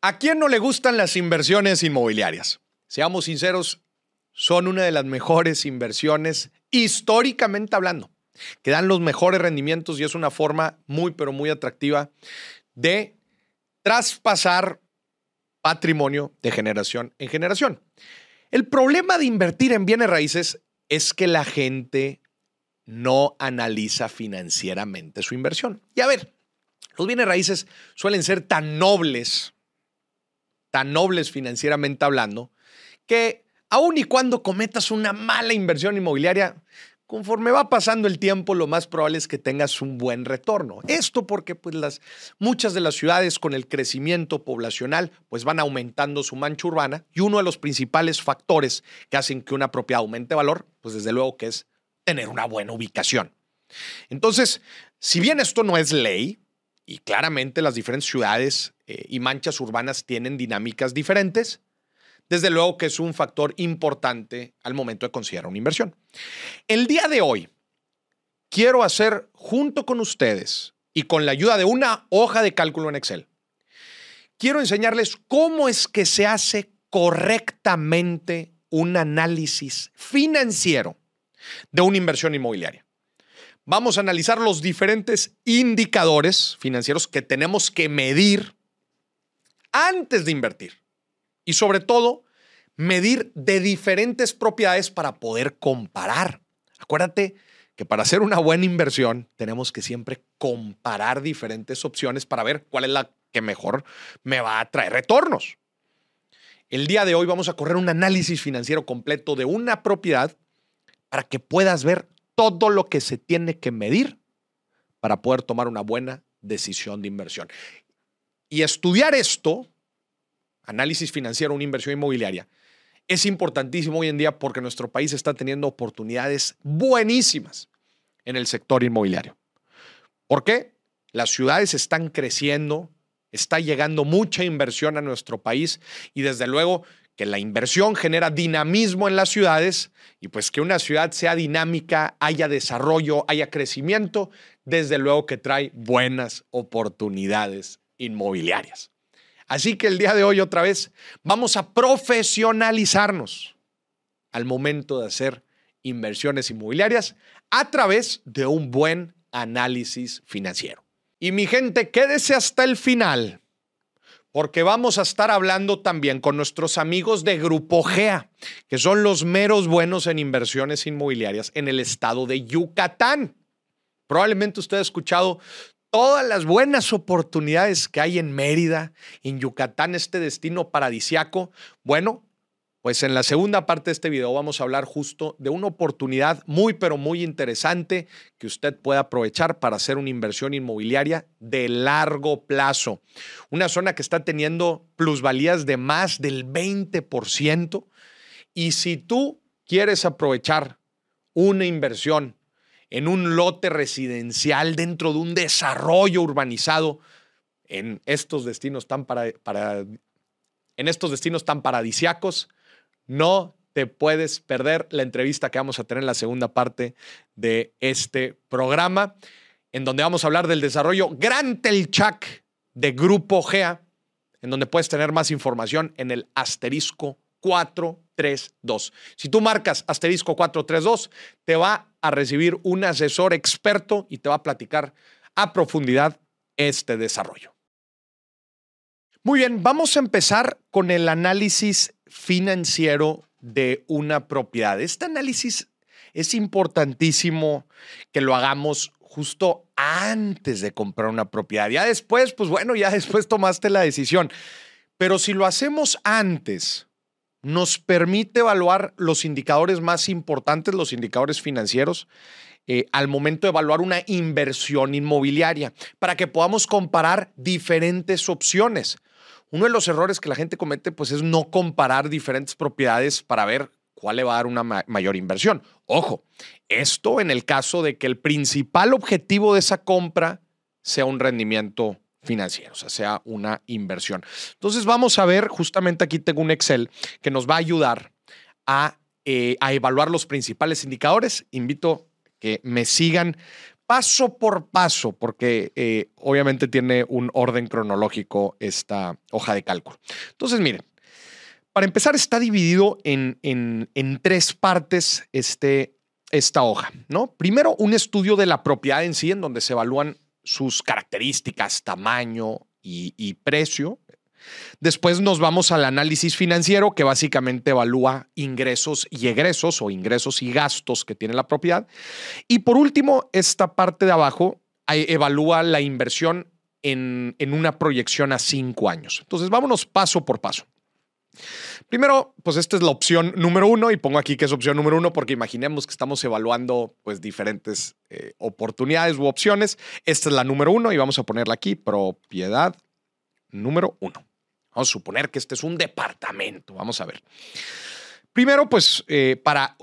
¿A quién no le gustan las inversiones inmobiliarias? Seamos sinceros, son una de las mejores inversiones históricamente hablando, que dan los mejores rendimientos y es una forma muy, pero muy atractiva de traspasar patrimonio de generación en generación. El problema de invertir en bienes raíces es que la gente no analiza financieramente su inversión. Y a ver, los bienes raíces suelen ser tan nobles, tan nobles financieramente hablando, que aun y cuando cometas una mala inversión inmobiliaria, conforme va pasando el tiempo, lo más probable es que tengas un buen retorno. Esto porque pues, las, muchas de las ciudades con el crecimiento poblacional pues, van aumentando su mancha urbana y uno de los principales factores que hacen que una propiedad aumente valor, pues desde luego que es tener una buena ubicación. Entonces, si bien esto no es ley, y claramente las diferentes ciudades eh, y manchas urbanas tienen dinámicas diferentes, desde luego que es un factor importante al momento de considerar una inversión. El día de hoy, quiero hacer junto con ustedes y con la ayuda de una hoja de cálculo en Excel, quiero enseñarles cómo es que se hace correctamente un análisis financiero de una inversión inmobiliaria. Vamos a analizar los diferentes indicadores financieros que tenemos que medir antes de invertir. Y sobre todo, medir de diferentes propiedades para poder comparar. Acuérdate que para hacer una buena inversión tenemos que siempre comparar diferentes opciones para ver cuál es la que mejor me va a traer retornos. El día de hoy vamos a correr un análisis financiero completo de una propiedad para que puedas ver todo lo que se tiene que medir para poder tomar una buena decisión de inversión. Y estudiar esto, análisis financiero, una inversión inmobiliaria, es importantísimo hoy en día porque nuestro país está teniendo oportunidades buenísimas en el sector inmobiliario. ¿Por qué? Las ciudades están creciendo, está llegando mucha inversión a nuestro país y desde luego que la inversión genera dinamismo en las ciudades y pues que una ciudad sea dinámica, haya desarrollo, haya crecimiento, desde luego que trae buenas oportunidades inmobiliarias. Así que el día de hoy otra vez vamos a profesionalizarnos al momento de hacer inversiones inmobiliarias a través de un buen análisis financiero. Y mi gente, quédese hasta el final porque vamos a estar hablando también con nuestros amigos de Grupo GEA, que son los meros buenos en inversiones inmobiliarias en el estado de Yucatán. Probablemente usted ha escuchado todas las buenas oportunidades que hay en Mérida, en Yucatán, este destino paradisiaco. Bueno, pues en la segunda parte de este video vamos a hablar justo de una oportunidad muy, pero muy interesante que usted puede aprovechar para hacer una inversión inmobiliaria de largo plazo. Una zona que está teniendo plusvalías de más del 20%. Y si tú quieres aprovechar una inversión en un lote residencial dentro de un desarrollo urbanizado en estos destinos tan para, para en estos destinos tan paradisiacos, no te puedes perder la entrevista que vamos a tener en la segunda parte de este programa, en donde vamos a hablar del desarrollo Gran Telchac de Grupo GEA, en donde puedes tener más información en el asterisco 432. Si tú marcas asterisco 432, te va a recibir un asesor experto y te va a platicar a profundidad este desarrollo. Muy bien, vamos a empezar con el análisis financiero de una propiedad. Este análisis es importantísimo que lo hagamos justo antes de comprar una propiedad. Ya después, pues bueno, ya después tomaste la decisión. Pero si lo hacemos antes, nos permite evaluar los indicadores más importantes, los indicadores financieros, eh, al momento de evaluar una inversión inmobiliaria, para que podamos comparar diferentes opciones. Uno de los errores que la gente comete pues es no comparar diferentes propiedades para ver cuál le va a dar una mayor inversión. Ojo, esto en el caso de que el principal objetivo de esa compra sea un rendimiento financiero, o sea, sea una inversión. Entonces vamos a ver, justamente aquí tengo un Excel que nos va a ayudar a, eh, a evaluar los principales indicadores. Invito que me sigan paso por paso, porque eh, obviamente tiene un orden cronológico esta hoja de cálculo. Entonces, miren, para empezar está dividido en, en, tres partes este, esta hoja, ¿no? Primero, un estudio de la propiedad en sí, en donde se evalúan sus características, tamaño y, y precio, Después nos vamos al análisis financiero, que básicamente evalúa ingresos y egresos o ingresos y gastos que tiene la propiedad. Y por último, esta parte de abajo evalúa la inversión en, una proyección a cinco años. Entonces, vámonos paso por paso. Primero, pues esta es la opción número uno y pongo aquí que es opción número uno porque imaginemos que estamos evaluando pues diferentes eh, oportunidades u opciones. Esta es la número uno y vamos a ponerla aquí, propiedad número uno. Vamos a suponer que este es un departamento. Vamos a ver. Primero, pues, eh, para,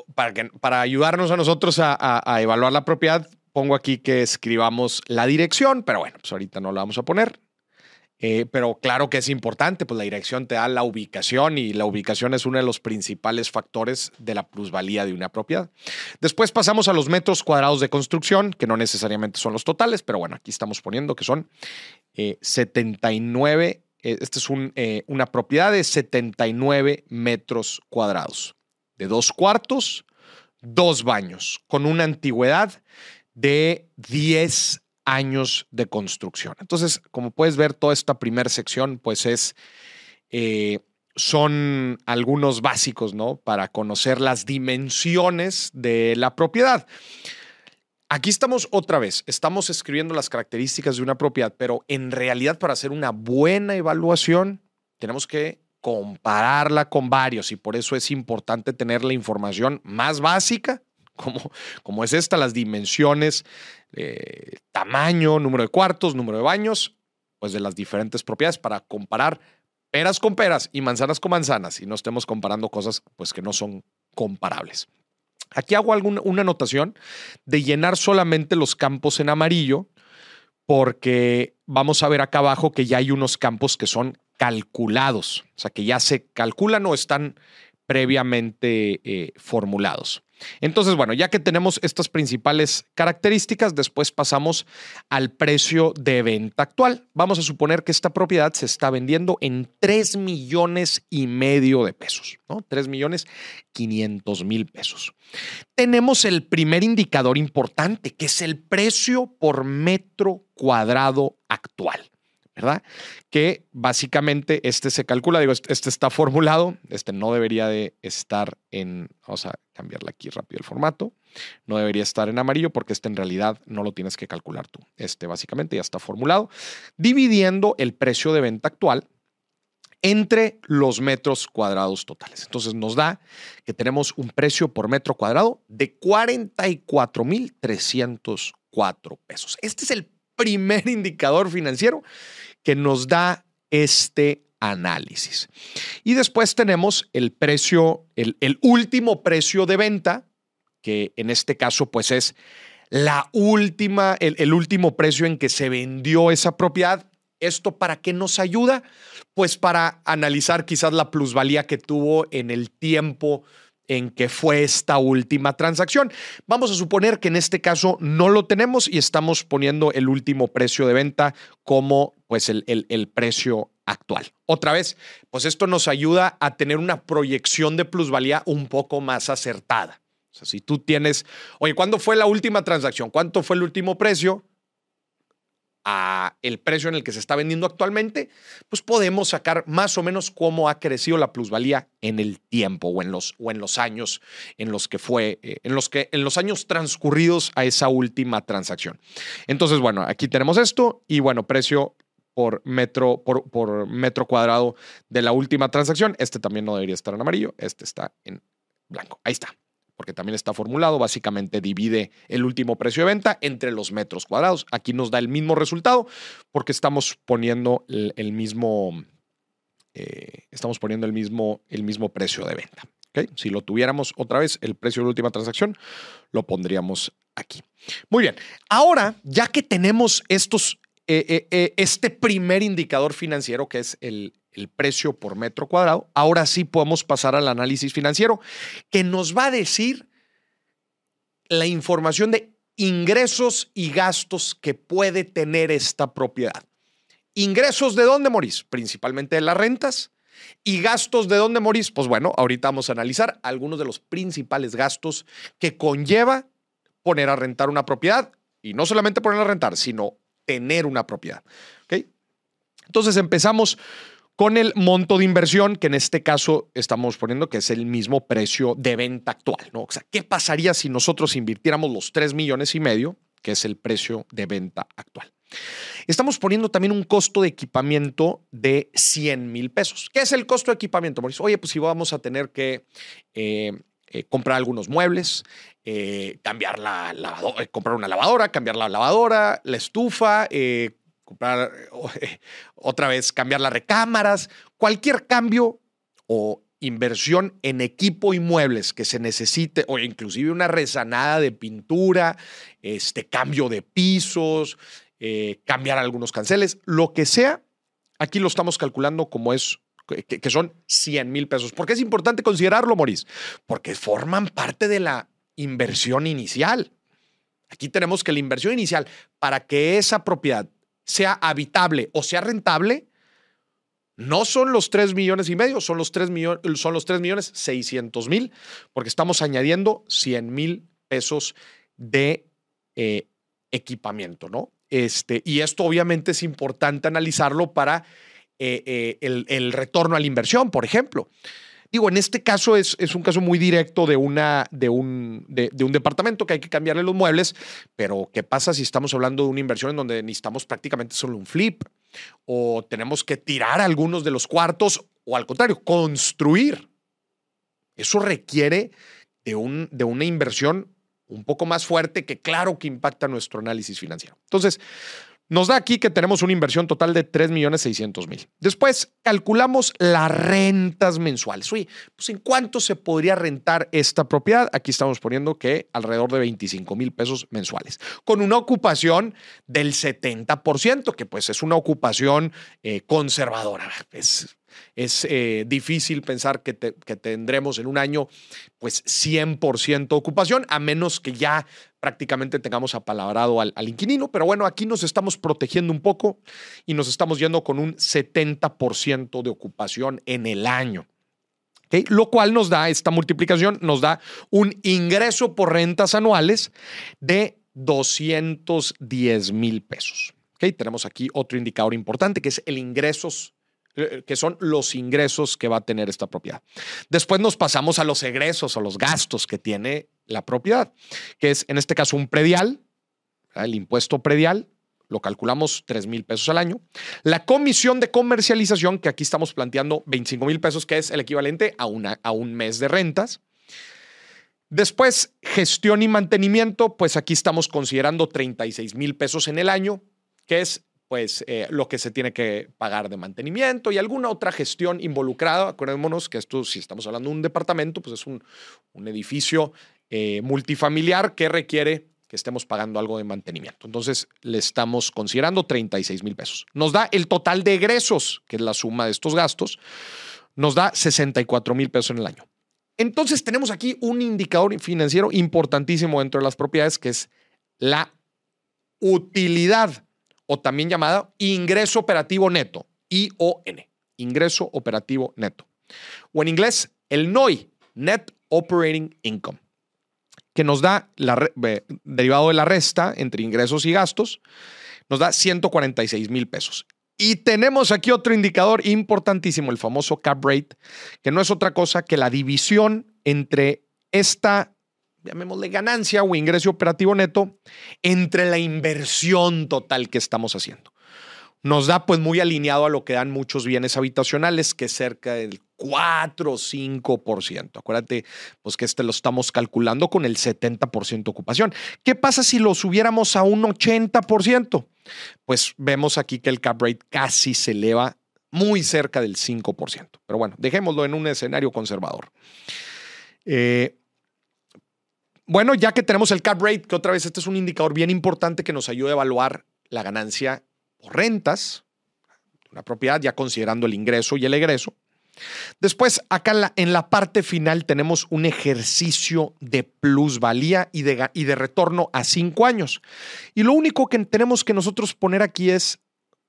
para, ayudarnos a nosotros a, evaluar la propiedad, pongo aquí que escribamos la dirección, pero bueno, pues ahorita no la vamos a poner. Eh, pero claro que es importante, pues la dirección te da la ubicación y la ubicación es uno de los principales factores de la plusvalía de una propiedad. Después pasamos a los metros cuadrados de construcción, que no necesariamente son los totales, pero bueno, aquí estamos poniendo que son 79 eh, eh, esta es eh, una propiedad de 79 metros cuadrados, de dos cuartos, dos baños, con una antigüedad de 10 años de construcción. Entonces, como puedes ver, toda esta primera sección, pues es, eh, son algunos básicos, ¿no? Para conocer las dimensiones de la propiedad. Aquí estamos otra vez, estamos escribiendo las características de una propiedad, pero en realidad para hacer una buena evaluación tenemos que compararla con varios y por eso es importante tener la información más básica, como, como es esta, las dimensiones, tamaño, número de cuartos, número de baños, pues de las diferentes propiedades para comparar peras con peras y manzanas con manzanas y no estemos comparando cosas pues que no son comparables. Aquí hago alguna, una anotación de llenar solamente los campos en amarillo, porque vamos a ver acá abajo que ya hay unos campos que son calculados, o sea, que ya se calculan o están previamente eh, formulados. Entonces, bueno, ya que tenemos estas principales características, después pasamos al precio de venta actual. Vamos a suponer que esta propiedad se está vendiendo en 3 millones y medio de pesos, ¿no? 3 millones 500 mil pesos. Tenemos el primer indicador importante, que es el precio por metro cuadrado actual. ¿Verdad? Que básicamente este se calcula, digo, este, este está formulado, este no debería de estar en, vamos a cambiarle aquí rápido el formato, no debería estar en amarillo porque este en realidad no lo tienes que calcular tú. Este básicamente ya está formulado, dividiendo el precio de venta actual entre los metros cuadrados totales. Entonces nos da que tenemos un precio por metro cuadrado de 44.304 pesos. Este es el primer indicador financiero que nos da este análisis. Y después tenemos el precio, el, último precio de venta, que en este caso pues es la última, el, el último precio en que se vendió esa propiedad. ¿Esto para qué nos ayuda? Pues para analizar quizás la plusvalía que tuvo en el tiempo en que fue esta última transacción. Vamos a suponer que en este caso no lo tenemos y estamos poniendo el último precio de venta como pues el, el, precio actual. Otra vez, pues esto nos ayuda a tener una proyección de plusvalía un poco más acertada. O sea, si tú tienes, oye, ¿cuándo fue la última transacción? ¿Cuánto fue el último precio? A el precio en el que se está vendiendo actualmente, pues podemos sacar más o menos cómo ha crecido la plusvalía en el tiempo o en los, o en los años en los que fue, eh, en los que en los años transcurridos a esa última transacción. Entonces, bueno, aquí tenemos esto y bueno, precio por metro, por, por metro cuadrado de la última transacción. Este también no debería estar en amarillo, este está en blanco. Ahí está porque también está formulado, básicamente divide el último precio de venta entre los metros cuadrados. Aquí nos da el mismo resultado porque estamos poniendo el, mismo, eh, estamos poniendo el mismo, el mismo precio de venta. Si lo tuviéramos otra vez, el precio de la última transacción, lo pondríamos aquí. Muy bien, ahora ya que tenemos estos, eh, eh, este primer indicador financiero que es el, el precio por metro cuadrado, ahora sí podemos pasar al análisis financiero que nos va a decir la información de ingresos y gastos que puede tener esta propiedad. Ingresos de dónde morís? Principalmente de las rentas. ¿Y gastos de dónde morís? Pues bueno, ahorita vamos a analizar algunos de los principales gastos que conlleva poner a rentar una propiedad. Y no solamente poner a rentar, sino tener una propiedad. Entonces empezamos con el monto de inversión, que en este caso estamos poniendo que es el mismo precio de venta actual. ¿no? O sea, ¿qué pasaría si nosotros invirtiéramos los 3 millones y medio, que es el precio de venta actual? Estamos poniendo también un costo de equipamiento de 100 mil pesos. ¿Qué es el costo de equipamiento, Mauricio? Oye, pues si vamos a tener que eh, eh, comprar algunos muebles, eh, cambiar la lavadora, comprar una lavadora, cambiar la lavadora, la estufa, comprar otra vez, cambiar las recámaras, cualquier cambio o inversión en equipo y muebles que se necesite, o inclusive una rezanada de pintura, este cambio de pisos, eh, cambiar algunos canceles, lo que sea, aquí lo estamos calculando como es, que, son 100 mil pesos. ¿Por qué es importante considerarlo, Maurice? Porque forman parte de la inversión inicial. Aquí tenemos que la inversión inicial para que esa propiedad sea habitable o sea rentable, no son los 3 millones y medio, son los 3 millones, son los 3 millones 600 mil, porque estamos añadiendo 100 mil pesos de eh, equipamiento, ¿no? Este, y esto obviamente es importante analizarlo para eh, eh, el, el, retorno a la inversión, por ejemplo. Digo, en este caso es, es un caso muy directo de, una, de, un, de, un departamento que hay que cambiarle los muebles, pero ¿qué pasa si estamos hablando de una inversión en donde necesitamos prácticamente solo un flip? O tenemos que tirar algunos de los cuartos, o al contrario, construir. Eso requiere de, un, de una inversión un poco más fuerte que claro que impacta nuestro análisis financiero. Entonces, nos da aquí que tenemos una inversión total de 3.600.000. Después calculamos las rentas mensuales. Oye, pues ¿en cuánto se podría rentar esta propiedad? Aquí estamos poniendo que alrededor de 25 mil pesos mensuales, con una ocupación del 70%, que pues es una ocupación eh, conservadora. Es es eh, difícil pensar que, tendremos en un año pues 100% ocupación, a menos que ya prácticamente tengamos apalabrado al, inquilino. Pero bueno, aquí nos estamos protegiendo un poco y nos estamos yendo con un 70% de ocupación en el año. Lo cual nos da, esta multiplicación nos da un ingreso por rentas anuales de 210 mil pesos. Tenemos aquí otro indicador importante que es el ingresos que son los ingresos que va a tener esta propiedad. Después nos pasamos a los egresos o los gastos que tiene la propiedad, que es en este caso un predial, el impuesto predial, lo calculamos 3 mil pesos al año. La comisión de comercialización, que aquí estamos planteando 25 mil pesos, que es el equivalente a, una, a un mes de rentas. Después, gestión y mantenimiento, pues aquí estamos considerando 36 mil pesos en el año, que es pues eh, lo que se tiene que pagar de mantenimiento y alguna otra gestión involucrada. Acordémonos que esto, si estamos hablando de un departamento, pues es un, edificio eh, multifamiliar que requiere que estemos pagando algo de mantenimiento. Entonces, le estamos considerando 36 mil pesos. Nos da el total de egresos, que es la suma de estos gastos, nos da 64 mil pesos en el año. Entonces, tenemos aquí un indicador financiero importantísimo dentro de las propiedades, que es la utilidad o también llamada ingreso operativo neto, ION, ingreso operativo neto. O en inglés, el NOI, Net Operating Income, que nos da, la, derivado de la resta entre ingresos y gastos, nos da 146 mil pesos. Y tenemos aquí otro indicador importantísimo, el famoso cap rate, que no es otra cosa que la división entre esta llamémosle ganancia o ingreso operativo neto, entre la inversión total que estamos haciendo. Nos da pues muy alineado a lo que dan muchos bienes habitacionales, que es cerca del 4 o 5%. Acuérdate, pues que este lo estamos calculando con el 70% ocupación. ¿Qué pasa si lo subiéramos a un 80%? Pues vemos aquí que el cap rate casi se eleva muy cerca del 5%. Pero bueno, dejémoslo en un escenario conservador. Eh, bueno, ya que tenemos el cap rate, que otra vez este es un indicador bien importante que nos ayuda a evaluar la ganancia por rentas, una propiedad, ya considerando el ingreso y el egreso. Después, acá en la, parte final tenemos un ejercicio de plusvalía y de, y de retorno a cinco años. Y lo único que tenemos que nosotros poner aquí es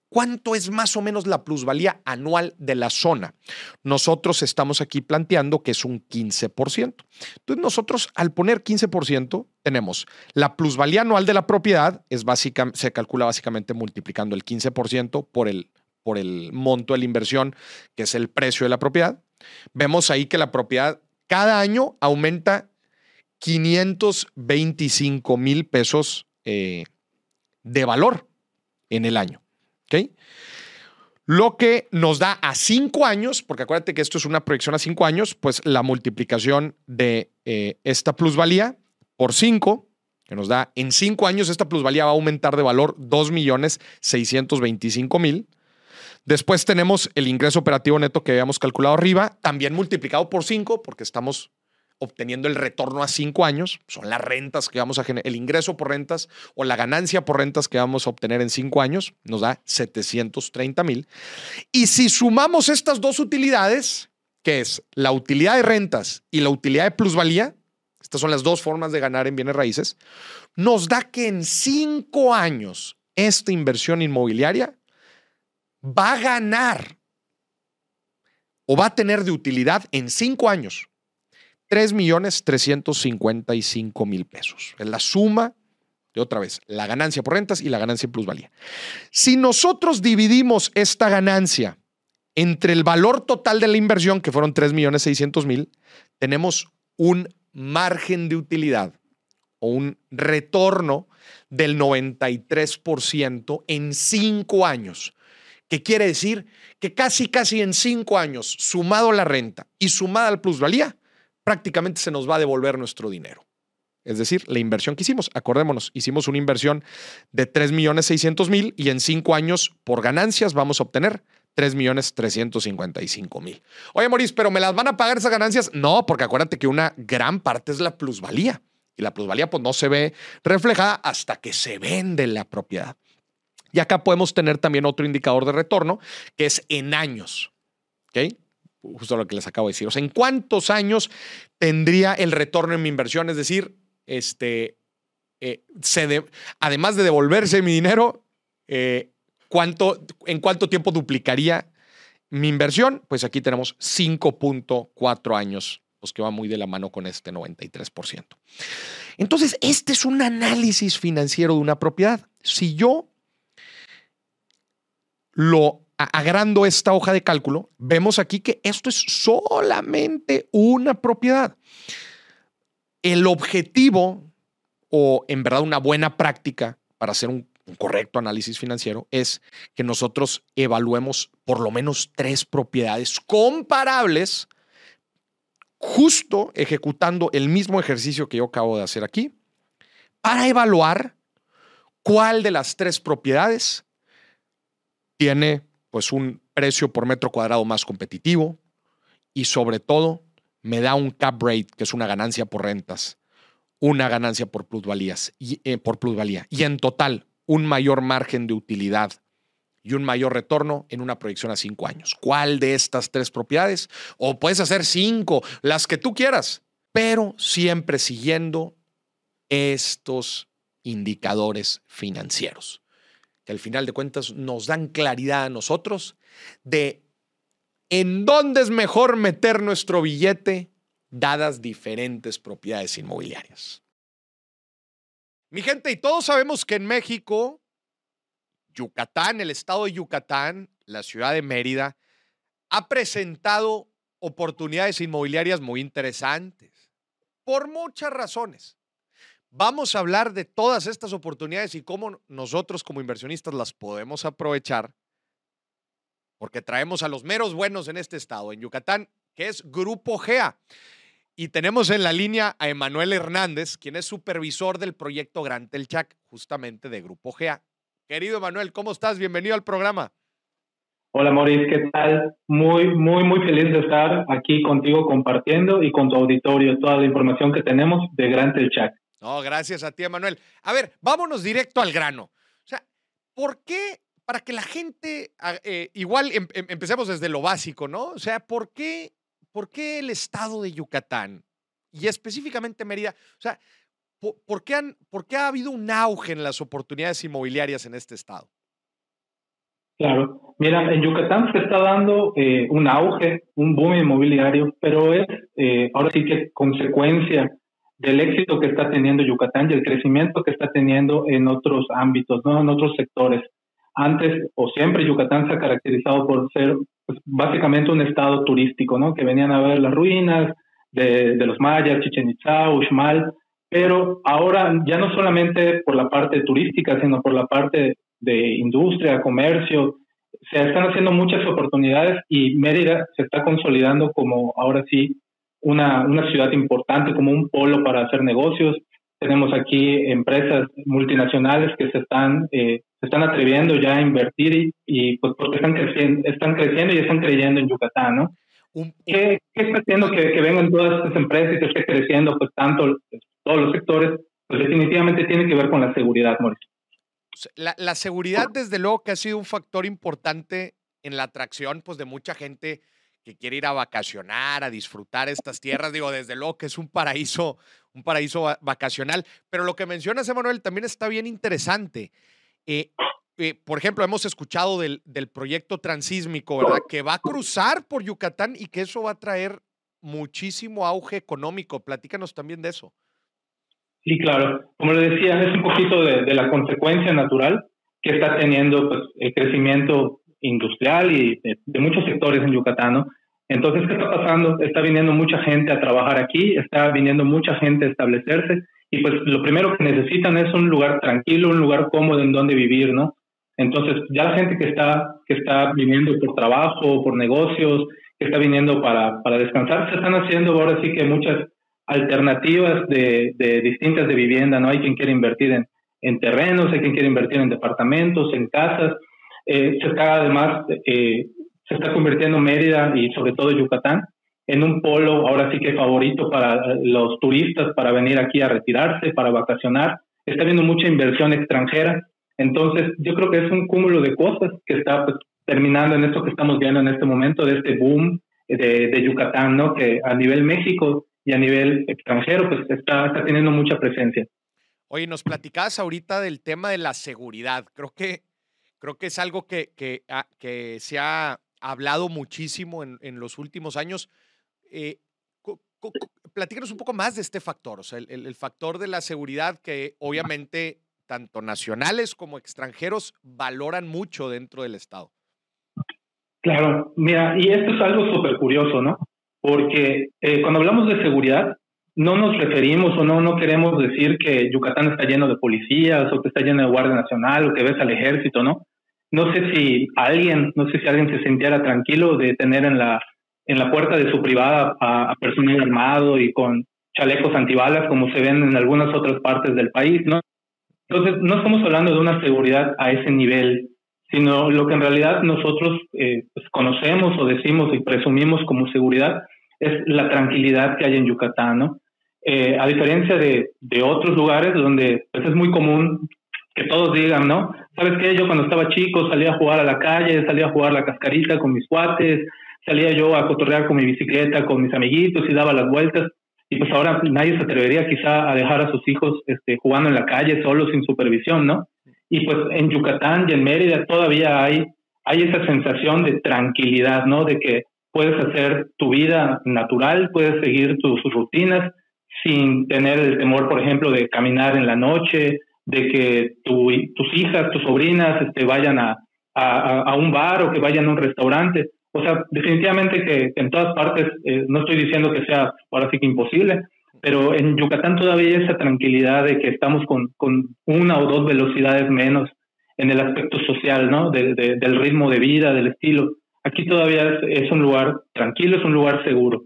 ¿Cuánto es más o menos la plusvalía anual de la zona? Nosotros estamos aquí planteando que es un 15%. Entonces nosotros al poner 15% tenemos la plusvalía anual de la propiedad, es se calcula básicamente multiplicando el 15% por el, por el monto de la inversión, que es el precio de la propiedad. Vemos ahí que la propiedad cada año aumenta 525 mil pesos eh, de valor en el año. ¿Ok? Lo que nos da a cinco años, porque acuérdate que esto es una proyección a cinco años, pues la multiplicación de eh, esta plusvalía por cinco, que nos da en cinco años esta plusvalía va a aumentar de valor 2.625.000. Después tenemos el ingreso operativo neto que habíamos calculado arriba, también multiplicado por cinco, porque estamos obteniendo el retorno a cinco años, son las rentas que vamos a generar, el ingreso por rentas o la ganancia por rentas que vamos a obtener en cinco años, nos da 730 mil. Y si sumamos estas dos utilidades, que es la utilidad de rentas y la utilidad de plusvalía, estas son las dos formas de ganar en bienes raíces, nos da que en cinco años esta inversión inmobiliaria va a ganar o va a tener de utilidad en cinco años 3 millones 355 mil pesos. Es la suma de otra vez, la ganancia por rentas y la ganancia en plusvalía. Si nosotros dividimos esta ganancia entre el valor total de la inversión, que fueron 3 millones 600 mil, tenemos un margen de utilidad o un retorno del 93% en cinco años. ¿Qué quiere decir? Que casi, casi en cinco años, sumado la renta y sumada la plusvalía, prácticamente se nos va a devolver nuestro dinero. Es decir, la inversión que hicimos, acordémonos, hicimos una inversión de 3 millones 600 mil y en cinco años por ganancias vamos a obtener 3 millones 355 mil. Oye, Maurice, ¿pero me las van a pagar esas ganancias? No, porque acuérdate que una gran parte es la plusvalía y la plusvalía pues no se ve reflejada hasta que se vende la propiedad. Y acá podemos tener también otro indicador de retorno que es en años. ¿Ok? Justo lo que les acabo de decir. O sea, ¿en cuántos años tendría el retorno en mi inversión? Es decir, este, eh, además de devolverse mi dinero, eh, ¿cuánto, ¿en cuánto tiempo duplicaría mi inversión? Pues aquí tenemos 5.4 años, pues que va muy de la mano con este 93%. Entonces, este es un análisis financiero de una propiedad. Si yo lo agrando esta hoja de cálculo, vemos aquí que esto es solamente una propiedad. El objetivo, o en verdad una buena práctica para hacer un, correcto análisis financiero, es que nosotros evaluemos por lo menos tres propiedades comparables, justo ejecutando el mismo ejercicio que yo acabo de hacer aquí, para evaluar cuál de las tres propiedades tiene pues un precio por metro cuadrado más competitivo y sobre todo me da un cap rate, que es una ganancia por rentas, una ganancia por plusvalías y eh, por plusvalía y en total un mayor margen de utilidad y un mayor retorno en una proyección a cinco años. ¿Cuál de estas tres propiedades? O puedes hacer cinco, las que tú quieras, pero siempre siguiendo estos indicadores financieros que al final de cuentas nos dan claridad a nosotros de en dónde es mejor meter nuestro billete dadas diferentes propiedades inmobiliarias. Mi gente, y todos sabemos que en México, Yucatán, el estado de Yucatán, la ciudad de Mérida, ha presentado oportunidades inmobiliarias muy interesantes, por muchas razones. Vamos a hablar de todas estas oportunidades y cómo nosotros como inversionistas las podemos aprovechar, porque traemos a los meros buenos en este estado, en Yucatán, que es Grupo GEA. Y tenemos en la línea a Emanuel Hernández, quien es supervisor del proyecto Gran Telchac, justamente de Grupo GEA. Querido Emanuel, ¿cómo estás? Bienvenido al programa. Hola Maurice, ¿qué tal? Muy, muy, muy feliz de estar aquí contigo compartiendo y con tu auditorio toda la información que tenemos de Gran Telchac. No, gracias a ti, Emanuel. A ver, vámonos directo al grano. O sea, ¿por qué, para que la gente, ah, eh, igual em, em, empecemos desde lo básico, ¿no? O sea, ¿por qué, ¿por qué el estado de Yucatán y específicamente Mérida? O sea, ¿por, qué han, ¿por qué ha habido un auge en las oportunidades inmobiliarias en este estado? Claro, mira, en Yucatán se está dando eh, un auge, un boom inmobiliario, pero es eh, ahora sí que consecuencia del éxito que está teniendo Yucatán y el crecimiento que está teniendo en otros ámbitos, ¿no? en otros sectores. Antes o siempre Yucatán se ha caracterizado por ser pues, básicamente un estado turístico, ¿no? que venían a ver las ruinas de, los mayas, Chichen Itza, Uxmal, pero ahora ya no solamente por la parte turística, sino por la parte de industria, comercio, se están haciendo muchas oportunidades y Mérida se está consolidando como ahora sí una, una ciudad importante, como un polo para hacer negocios. Tenemos aquí empresas multinacionales que se están, eh, se están atreviendo ya a invertir y, pues porque están creciendo, están creciendo y están creyendo en Yucatán, ¿no? ¿Qué, ¿Qué, está haciendo que, que, vengan todas estas empresas y que esté creciendo pues tanto todos los sectores? Pues definitivamente tiene que ver con la seguridad, Mauricio. La, seguridad, desde luego, que ha sido un factor importante en la atracción pues, de mucha gente que quiere ir a vacacionar, a disfrutar estas tierras. Digo, desde luego que es un paraíso, un paraíso vacacional. Pero lo que mencionas, Emanuel, también está bien interesante. Eh, eh, por ejemplo, hemos escuchado del, del, proyecto transísmico, ¿verdad? Que va a cruzar por Yucatán y que eso va a traer muchísimo auge económico. Platícanos también de eso. Sí, claro. Como le decía, es un poquito de, la consecuencia natural que está teniendo pues, el crecimiento industrial y de, muchos sectores en Yucatán. Entonces, ¿qué está pasando? Está viniendo mucha gente a trabajar aquí, está viniendo mucha gente a establecerse y pues lo primero que necesitan es un lugar tranquilo, un lugar cómodo en donde vivir, ¿no? Entonces, ya la gente que está, que está viniendo por trabajo, por negocios, que está viniendo para, para descansar, se están haciendo ahora sí que muchas alternativas de, de, distintas de vivienda, ¿no? Hay quien quiere invertir en, en, terrenos, hay quien quiere invertir en departamentos, en casas. Eh, se está además, eh, se está convirtiendo Mérida y sobre todo Yucatán en un polo ahora sí que favorito para los turistas para venir aquí a retirarse, para vacacionar. Está habiendo mucha inversión extranjera. Entonces, yo creo que es un cúmulo de cosas que está pues, terminando en esto que estamos viendo en este momento, de este boom de, de Yucatán, ¿no? Que a nivel México y a nivel extranjero, pues está, está teniendo mucha presencia. Oye, nos platicabas ahorita del tema de la seguridad. Creo que, creo que es algo que, que, ah, que se ha hablado muchísimo en, en los últimos años. Eh, platícanos un poco más de este factor, o sea, el, el, factor de la seguridad que obviamente tanto nacionales como extranjeros valoran mucho dentro del Estado. Claro, mira, y esto es algo súper curioso, ¿no? porque eh, cuando hablamos de seguridad, no nos referimos o no, no queremos decir que Yucatán está lleno de policías o que está lleno de Guardia Nacional o que ves al ejército, ¿no? No sé si alguien, no sé si alguien se sintiera tranquilo de tener en la, en la puerta de su privada a, a personal armado y con chalecos antibalas como se ven en algunas otras partes del país, ¿no? Entonces, no estamos hablando de una seguridad a ese nivel sino lo que en realidad nosotros eh, pues, conocemos o decimos y presumimos como seguridad es la tranquilidad que hay en Yucatán, ¿no? Eh, a diferencia de, de, otros lugares donde pues, es muy común que todos digan, ¿no? ¿Sabes qué? Yo cuando estaba chico salía a jugar a la calle, salía a jugar la cascarita con mis cuates, salía yo a cotorrear con mi bicicleta, con mis amiguitos y daba las vueltas. Y pues ahora nadie se atrevería quizá a dejar a sus hijos este, jugando en la calle solo sin supervisión, ¿no? Y pues en Yucatán y en Mérida todavía hay, hay esa sensación de tranquilidad, ¿no? De que puedes hacer tu vida natural, puedes seguir tus, rutinas sin tener el temor, por ejemplo, de caminar en la noche, de que tu, tus hijas, tus sobrinas este, vayan a, a, a, un bar o que vayan a un restaurante. O sea, definitivamente que en todas partes, eh, no estoy diciendo que sea ahora sí que imposible, pero en Yucatán todavía esa tranquilidad de que estamos con, con una o dos velocidades menos en el aspecto social, ¿no? De, del ritmo de vida, del estilo. Aquí todavía es, un lugar tranquilo, es un lugar seguro.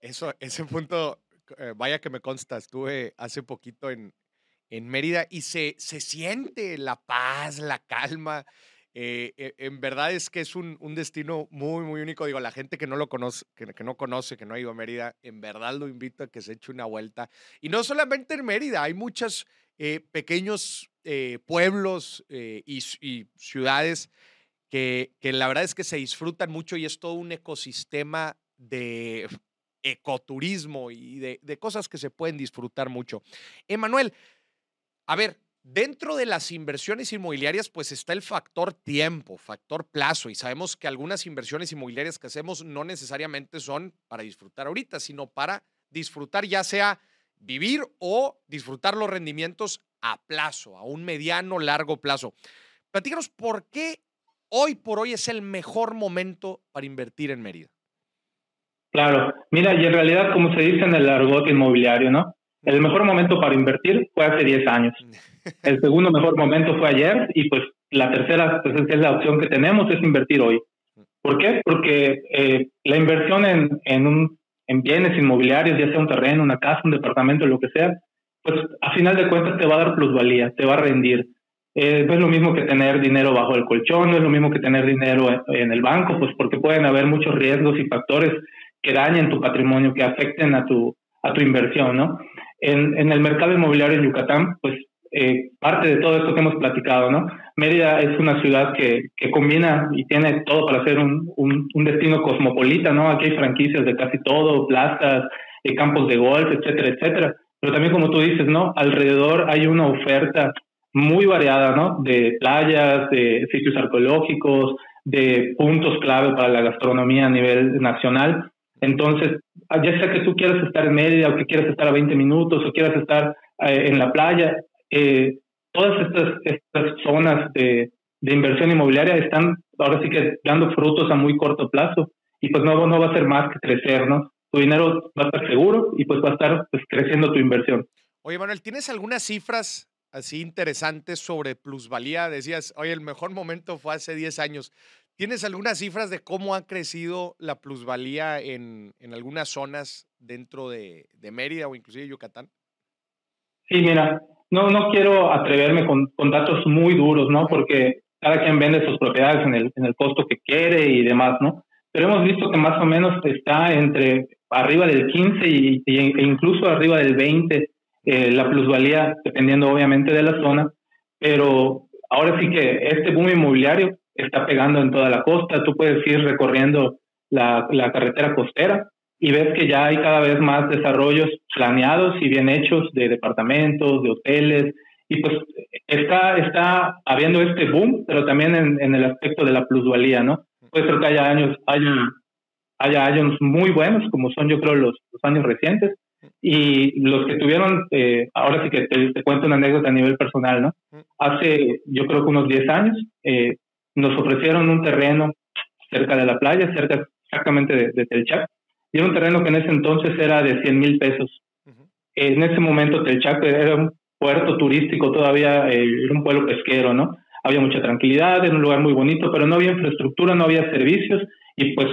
Eso, ese punto, eh, vaya que me consta, estuve hace poquito en, en Mérida y se, se siente la paz, la calma. Eh, eh, en verdad es que es un, destino muy, muy único. Digo, la gente que no lo conoce, que, no conoce, que no ha ido a Mérida, en verdad lo invito a que se eche una vuelta. Y no solamente en Mérida, hay muchos pequeños pueblos y, ciudades que, que la verdad es que se disfrutan mucho y es todo un ecosistema de ecoturismo y de, cosas que se pueden disfrutar mucho. Emanuel, a ver, Dentro de las inversiones inmobiliarias, pues está el factor tiempo, factor plazo, y sabemos que algunas inversiones inmobiliarias que hacemos no necesariamente son para disfrutar ahorita, sino para disfrutar ya sea vivir o disfrutar los rendimientos a plazo, a un mediano, largo plazo. Platícanos por qué hoy por hoy es el mejor momento para invertir en Mérida. Claro, mira, y en realidad, como se dice en el argot inmobiliario, ¿no? El mejor momento para invertir fue hace 10 años. El segundo mejor momento fue ayer y pues la tercera pues, es la opción que tenemos es invertir hoy. ¿Por qué? Porque eh, la inversión en, en, un, en bienes inmobiliarios, ya sea un terreno, una casa, un departamento, lo que sea, pues a final de cuentas te va a dar plusvalía, te va a rendir. Eh, no es lo mismo que tener dinero bajo el colchón, no es lo mismo que tener dinero en, en el banco, pues porque pueden haber muchos riesgos y factores que dañen tu patrimonio, que afecten a tu, a tu inversión, ¿no? En, en el mercado inmobiliario en Yucatán, pues eh, parte de todo esto que hemos platicado, ¿no? Mérida es una ciudad que, que combina y tiene todo para ser un, un, un, destino cosmopolita, ¿no? Aquí hay franquicias de casi todo, plazas, eh, campos de golf, etcétera, etcétera. Pero también, como tú dices, ¿no? Alrededor hay una oferta muy variada, ¿no? De playas, de sitios arqueológicos, de puntos clave para la gastronomía a nivel nacional. Entonces, ya sea que tú quieras estar en Mérida o que quieras estar a 20 minutos o quieras estar eh, en la playa, eh, todas estas, estas zonas de, de, inversión inmobiliaria están ahora sí que dando frutos a muy corto plazo y pues no, no va a ser más que crecer, ¿no? Tu dinero va a estar seguro y pues va a estar pues, creciendo tu inversión. Oye, Manuel, ¿tienes algunas cifras así interesantes sobre plusvalía? Decías, oye, el mejor momento fue hace 10 años. ¿Tienes algunas cifras de cómo ha crecido la plusvalía en, en algunas zonas dentro de, de Mérida o inclusive Yucatán? Sí, mira, no, no quiero atreverme con, con, datos muy duros, ¿no? Porque cada quien vende sus propiedades en el, en el costo que quiere y demás, ¿no? Pero hemos visto que más o menos está entre arriba del 15 y, e incluso arriba del 20 eh, la plusvalía, dependiendo obviamente de la zona. Pero ahora sí que este boom inmobiliario está pegando en toda la costa. Tú puedes ir recorriendo la, la carretera costera y ves que ya hay cada vez más desarrollos planeados y bien hechos de departamentos, de hoteles, y pues está, está habiendo este boom, pero también en, en el aspecto de la plusvalía, ¿no? Puede ser que haya años, haya, haya años muy buenos, como son yo creo los, los años recientes, y los que tuvieron, eh, ahora sí que te, cuento una anécdota a nivel personal, ¿no? Hace yo creo que unos 10 años eh, nos ofrecieron un terreno cerca de la playa, cerca exactamente de, de Telchac, y era un terreno que en ese entonces era de 100 mil pesos. En ese momento Telchac era un puerto turístico todavía, eh, era un pueblo pesquero, ¿no? Había mucha tranquilidad, era un lugar muy bonito, pero no había infraestructura, no había servicios y pues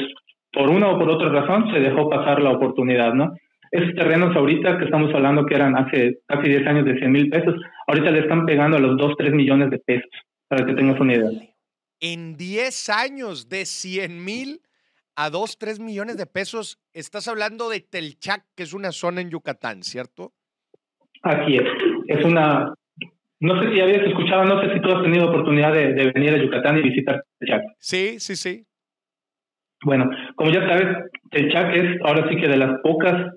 por una o por otra razón se dejó pasar la oportunidad, ¿no? Esos terrenos ahorita que estamos hablando que eran hace casi 10 años de 100 mil pesos, ahorita le están pegando a los 2, 3 millones de pesos, para que tengas una idea. En 10 años de 100 mil a 2, 3 millones de pesos. Estás hablando de Telchac, que es una zona en Yucatán, ¿cierto? Así es. Es una. No sé si habías escuchado, no sé si tú has tenido oportunidad de, venir a Yucatán y visitar Telchac. Sí, sí, sí. Bueno, como ya sabes, Telchac es ahora sí que de las pocas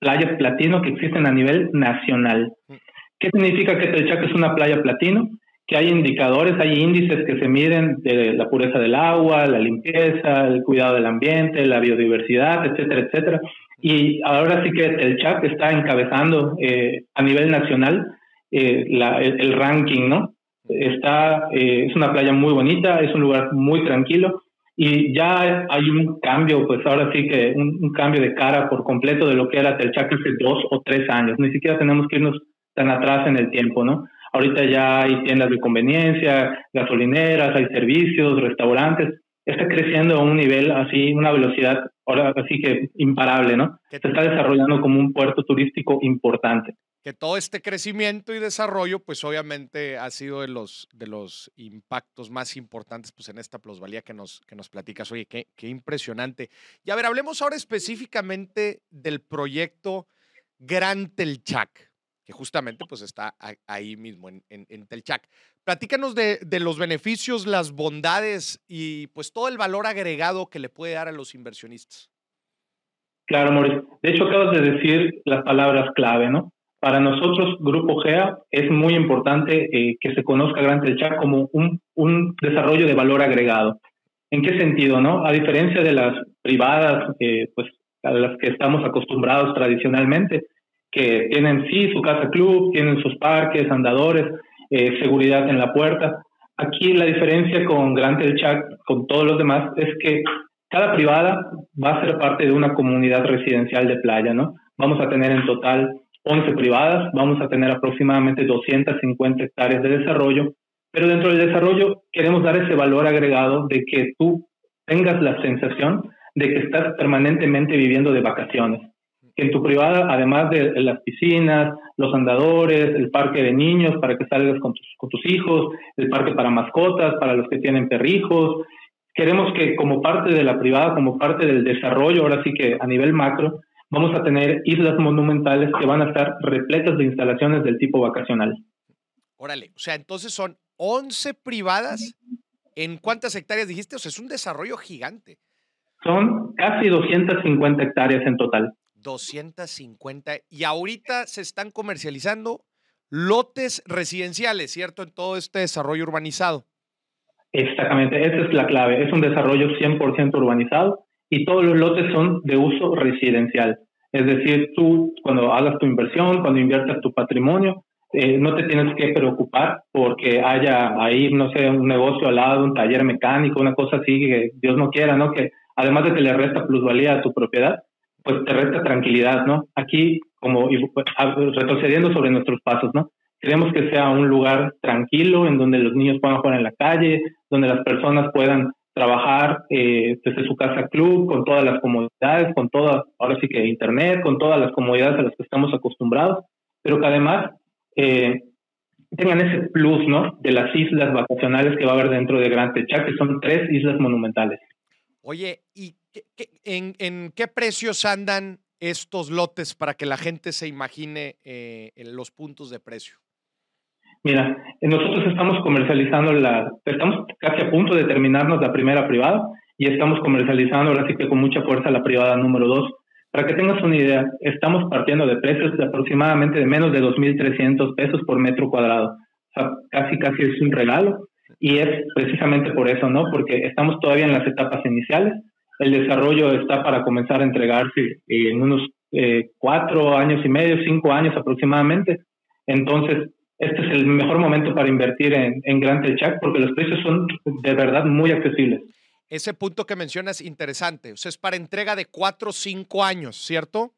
playas platino que existen a nivel nacional. Mm. ¿Qué significa que Telchac es una playa platino? Que hay indicadores, hay índices que se miden de la pureza del agua, la limpieza, el cuidado del ambiente, la biodiversidad, etcétera, etcétera. Y ahora sí que el chat está encabezando eh, a nivel nacional eh, el, ranking, ¿no? Está, eh, es una playa muy bonita, es un lugar muy tranquilo y ya hay un cambio, pues ahora sí que un, cambio de cara por completo de lo que era Telchac hace dos o tres años. Ni siquiera tenemos que irnos tan atrás en el tiempo, ¿no? Ahorita ya hay tiendas de conveniencia, gasolineras, hay servicios, restaurantes. Está creciendo a un nivel así, una velocidad ahora así que imparable, ¿no? Se está desarrollando como un puerto turístico importante. que todo este crecimiento y desarrollo, pues obviamente ha sido de los, de los impactos más importantes pues, en esta plusvalía que nos, que nos platicas. Oye, qué, qué impresionante. Y a ver, hablemos ahora específicamente del proyecto Gran Telchac, que justamente pues está ahí mismo en, en, Telchac. Platícanos de, los beneficios, las bondades y pues todo el valor agregado que le puede dar a los inversionistas. Claro, Mauricio. De hecho, acabas de decir las palabras clave, ¿no? Para nosotros, Grupo GEA, es muy importante eh, que se conozca Gran Telchac como un, un, desarrollo de valor agregado. ¿En qué sentido, no? A diferencia de las privadas, eh, pues a las que estamos acostumbrados tradicionalmente, que tienen sí su casa club, tienen sus parques, andadores, eh, seguridad en la puerta. Aquí la diferencia con Gran Telchac, con todos los demás, es que cada privada va a ser parte de una comunidad residencial de playa, ¿no? Vamos a tener en total 11 privadas, vamos a tener aproximadamente 250 hectáreas de desarrollo, pero dentro del desarrollo queremos dar ese valor agregado de que tú tengas la sensación de que estás permanentemente viviendo de vacaciones. Que en tu privada, además de las piscinas, los andadores, el parque de niños para que salgas con tus, con tus hijos, el parque para mascotas, para los que tienen perrijos, queremos que como parte de la privada, como parte del desarrollo, ahora sí que a nivel macro, vamos a tener islas monumentales que van a estar repletas de instalaciones del tipo vacacional. Órale, o sea, entonces son 11 privadas. ¿En cuántas hectáreas dijiste? O sea, es un desarrollo gigante. Son casi 250 hectáreas en total. 250. Y ahorita se están comercializando lotes residenciales, ¿cierto? En todo este desarrollo urbanizado. Exactamente, esa es la clave. Es un desarrollo 100% urbanizado y todos los lotes son de uso residencial. Es decir, tú cuando hagas tu inversión, cuando inviertas tu patrimonio, eh, no te tienes que preocupar porque haya ahí, no sé, un negocio al lado, un taller mecánico, una cosa así que Dios no quiera, ¿no? Que además de que le resta plusvalía a tu propiedad, pues te resta tranquilidad, ¿no? Aquí, como pues, retrocediendo sobre nuestros pasos, ¿no? Queremos que sea un lugar tranquilo en donde los niños puedan jugar en la calle, donde las personas puedan trabajar eh, desde su casa club, con todas las comodidades, con todas, ahora sí que internet, con todas las comodidades a las que estamos acostumbrados, pero que además eh, tengan ese plus, ¿no? De las islas vacacionales que va a haber dentro de Gran Techac, que son tres islas monumentales. Oye, ¿y en, en, qué precios andan estos lotes para que la gente se imagine eh, los puntos de precio? Mira, nosotros estamos comercializando la, estamos casi a punto de terminarnos la primera privada y estamos comercializando ahora sí que con mucha fuerza la privada número dos. Para que tengas una idea, estamos partiendo de precios de aproximadamente de menos de 2.300 pesos por metro cuadrado. O sea, casi, casi es un regalo. Y es precisamente por eso, ¿no? Porque estamos todavía en las etapas iniciales. El desarrollo está para comenzar a entregarse en unos eh, cuatro años y medio, cinco años aproximadamente. Entonces, este es el mejor momento para invertir en, en Gran Telchac porque los precios son de verdad muy accesibles. Ese punto que mencionas interesante, o sea, es para entrega de cuatro o cinco años, ¿cierto?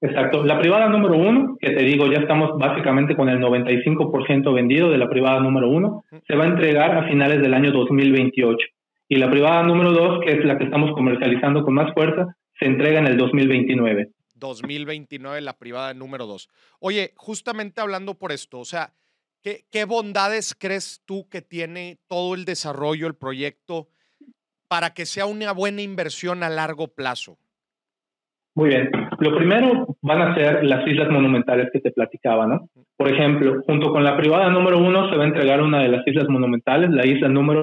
Exacto. La privada número uno, que te digo, ya estamos básicamente con el 95% vendido de la privada número uno, se va a entregar a finales del año 2028. Y la privada número dos, que es la que estamos comercializando con más fuerza, se entrega en el 2029. 2029, la privada número 2. Oye, justamente hablando por esto, o sea, ¿qué, ¿qué, bondades crees tú que tiene todo el desarrollo, el proyecto, para que sea una buena inversión a largo plazo? Muy bien. Lo primero van a ser las islas monumentales que te platicaba, ¿no? Por ejemplo, junto con la privada número uno se va a entregar una de las islas monumentales, la isla número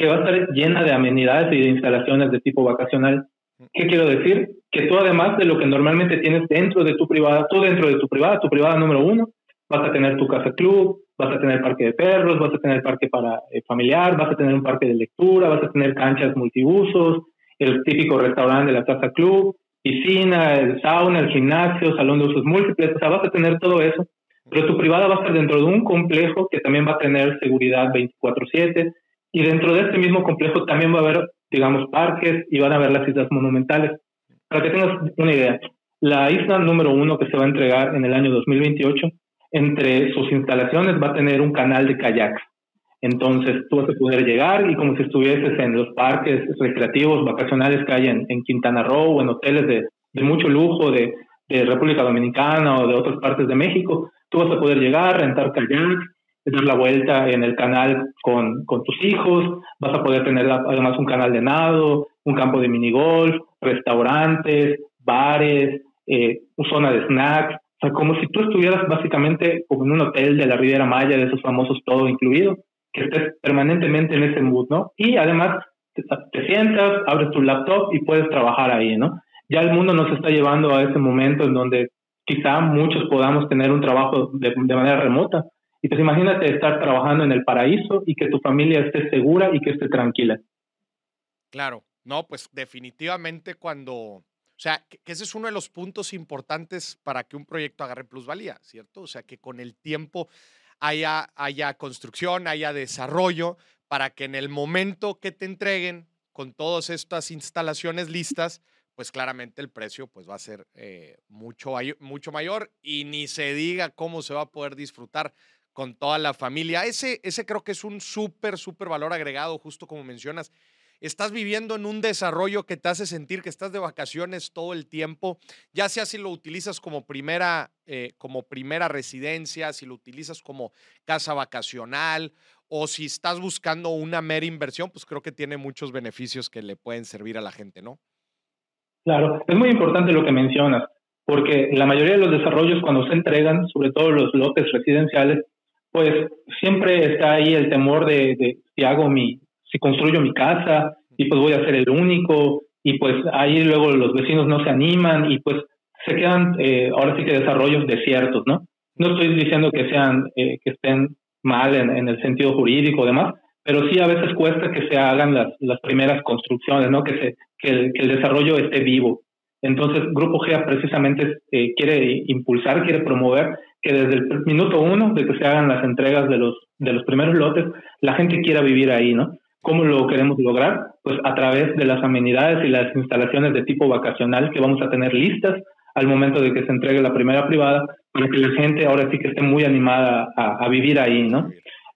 que va a estar llena de amenidades y de instalaciones de tipo vacacional. ¿Qué quiero decir? Que tú además de lo que normalmente tienes dentro de tu privada, tú dentro de tu privada, tu privada número uno, vas a tener tu casa club, vas a tener parque de perros, vas a tener parque para eh, familiar, vas a tener un parque de lectura, vas a tener canchas multiusos, el típico restaurante de la casa club, piscina, el sauna, el gimnasio, salón de usos múltiples, o sea, vas a tener todo eso, pero tu privada va a estar dentro de un complejo que también va a tener seguridad 24/7 y dentro de este mismo complejo también va a haber digamos, parques y van a ver las islas monumentales. Para que tengas una idea, la isla número uno que se va a entregar en el año 2028, entre sus instalaciones va a tener un canal de kayaks. Entonces tú vas a poder llegar y como si estuvieses en los parques recreativos, vacacionales que hay en, Quintana Roo o en hoteles de, mucho lujo, de, de República Dominicana o de otras partes de México, tú vas a poder llegar, rentar kayak, dar la vuelta en el canal con, con tus hijos, vas a poder tener además un canal de nado, un campo de minigolf, restaurantes, bares, eh, zona de snacks, o sea, como si tú estuvieras básicamente como en un hotel de la Riviera Maya, de esos famosos todo incluido, que estés permanentemente en ese mood, ¿no? Y además te, sientas, abres tu laptop y puedes trabajar ahí, ¿no? Ya el mundo nos está llevando a ese momento en donde quizá muchos podamos tener un trabajo de, de manera remota. Y pues imagínate estar trabajando en el paraíso y que tu familia esté segura y que esté tranquila. Claro, no, pues definitivamente cuando, o sea, que, ese es uno de los puntos importantes para que un proyecto agarre plusvalía, ¿cierto? O sea, que con el tiempo haya, haya construcción, haya desarrollo, para que en el momento que te entreguen con todas estas instalaciones listas, pues claramente el precio pues va a ser eh, mucho, mucho mayor y ni se diga cómo se va a poder disfrutar con toda la familia. Ese, ese creo que es un súper, súper valor agregado, justo como mencionas estás viviendo en un desarrollo que te hace sentir que estás de vacaciones todo el tiempo, ya sea si lo utilizas como primera, eh, como primera residencia, si lo utilizas como casa vacacional o si estás buscando una mera inversión, pues creo que tiene muchos beneficios que le pueden servir a la gente, ¿no? Claro, es muy importante lo que mencionas, porque la mayoría de los desarrollos cuando se entregan, sobre todo los lotes residenciales, pues siempre está ahí el temor de, de si hago mi, si construyo mi casa y pues voy a ser el único y pues ahí luego los vecinos no se animan y pues se quedan eh, ahora sí que desarrollos desiertos, ¿no? No estoy diciendo que sean, eh, que estén mal en, el sentido jurídico o demás, pero sí a veces cuesta que se hagan las, las primeras construcciones, ¿no? Que, se, que, el, desarrollo esté vivo. Entonces, Grupo GEA precisamente eh, quiere impulsar, quiere promover que desde el minuto uno de que se hagan las entregas de los, de los primeros lotes, la gente quiera vivir ahí, ¿no? ¿Cómo lo queremos lograr? Pues a través de las amenidades y las instalaciones de tipo vacacional que vamos a tener listas al momento de que se entregue la primera privada, para que la gente ahora sí que esté muy animada a, vivir ahí, ¿no?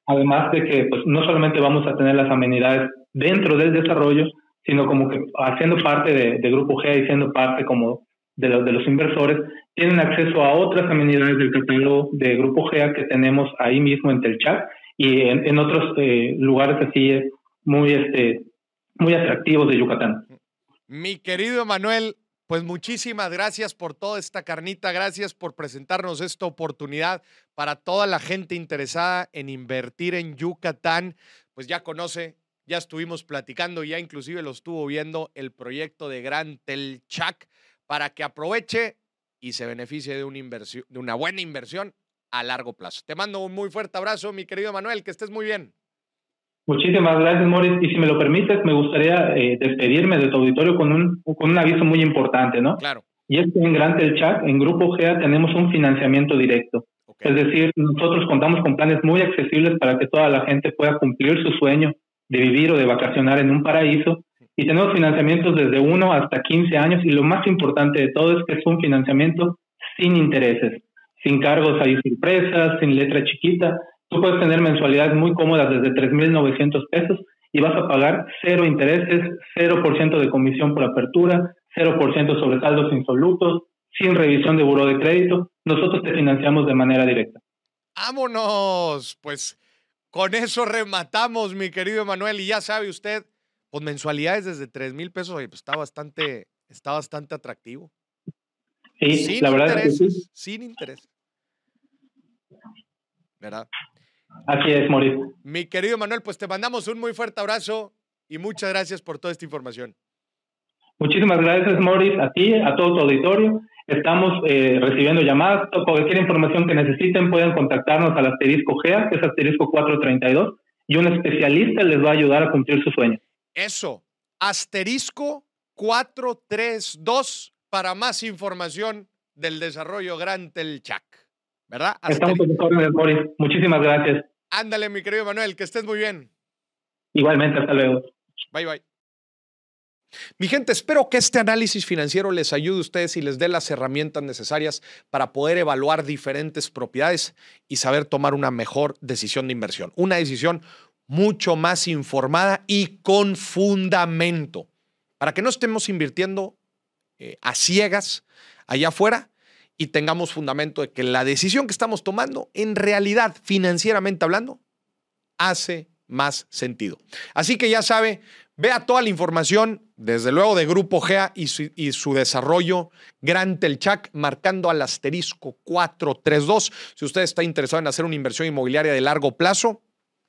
Además de que pues no solamente vamos a tener las amenidades dentro del desarrollo, sino como que haciendo parte de, Grupo G y siendo parte como de, los de los inversores, tienen acceso a otras amenidades del catálogo de Grupo GEA que tenemos ahí mismo en Telchat y en, otros eh, lugares así muy, este, muy atractivos de Yucatán. Mi querido Manuel, pues muchísimas gracias por toda esta carnita, gracias por presentarnos esta oportunidad para toda la gente interesada en invertir en Yucatán. Pues ya conoce, ya estuvimos platicando, ya inclusive lo estuvo viendo el proyecto de Gran Telchac para que aproveche y se beneficie de una, inversión, de una buena inversión a largo plazo. Te mando un muy fuerte abrazo, mi querido Manuel, que estés muy bien. Muchísimas gracias, Morris. Y si me lo permites, me gustaría eh, despedirme de tu auditorio con un, con un aviso muy importante, ¿no? Claro. Y es que en Grant el Chat, en Grupo GEA, tenemos un financiamiento directo. Es decir, nosotros contamos con planes muy accesibles para que toda la gente pueda cumplir su sueño de vivir o de vacacionar en un paraíso. Y tenemos financiamientos desde 1 hasta 15 años. Y lo más importante de todo es que es un financiamiento sin intereses, sin cargos ahí sorpresas, sin letra chiquita. Tú puedes tener mensualidades muy cómodas desde 3.900 pesos y vas a pagar cero intereses, 0% de comisión por apertura, 0% sobre saldos insolutos, sin revisión de buró de crédito. Nosotros te financiamos de manera directa. ¡Vámonos! Pues con eso rematamos, mi querido Manuel. Y ya sabe usted, pues mensualidades desde 3 mil pesos, pues está bastante, está bastante atractivo. Sí, sin la verdad es que sí. Sin interés. ¿Verdad? Así es, Mauricio. Mi querido Manuel, pues te mandamos un muy fuerte abrazo y muchas gracias por toda esta información. Muchísimas gracias, Maurice, a ti, a todo tu auditorio. Estamos eh, recibiendo llamadas. Cualquier información que necesiten pueden contactarnos al asterisco GEA, que es asterisco 432, y un especialista les va a ayudar a cumplir su sueño. Eso, asterisco 432 para más información del desarrollo Gran Telchac. ¿verdad? Estamos con Boris. Muchísimas gracias. Ándale, mi querido Manuel, que estés muy bien. Igualmente, hasta luego. Bye, bye. Mi gente, espero que este análisis financiero les ayude a ustedes y les dé las herramientas necesarias para poder evaluar diferentes propiedades y saber tomar una mejor decisión de inversión. Una decisión mucho más informada y con fundamento, para que no estemos invirtiendo eh, a ciegas allá afuera y tengamos fundamento de que la decisión que estamos tomando, en realidad, financieramente hablando, hace más sentido. Así que ya sabe, vea toda la información, desde luego de Grupo GEA y su, desarrollo, Gran Telchac, marcando al asterisco 432. Si usted está interesado en hacer una inversión inmobiliaria de largo plazo,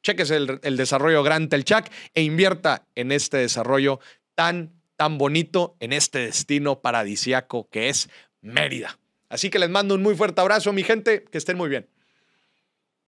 chequese el, el desarrollo Gran Telchac e invierta en este desarrollo tan, tan bonito, en este destino paradisiaco que es Mérida. Así que les mando un muy fuerte abrazo, mi gente, que estén muy bien.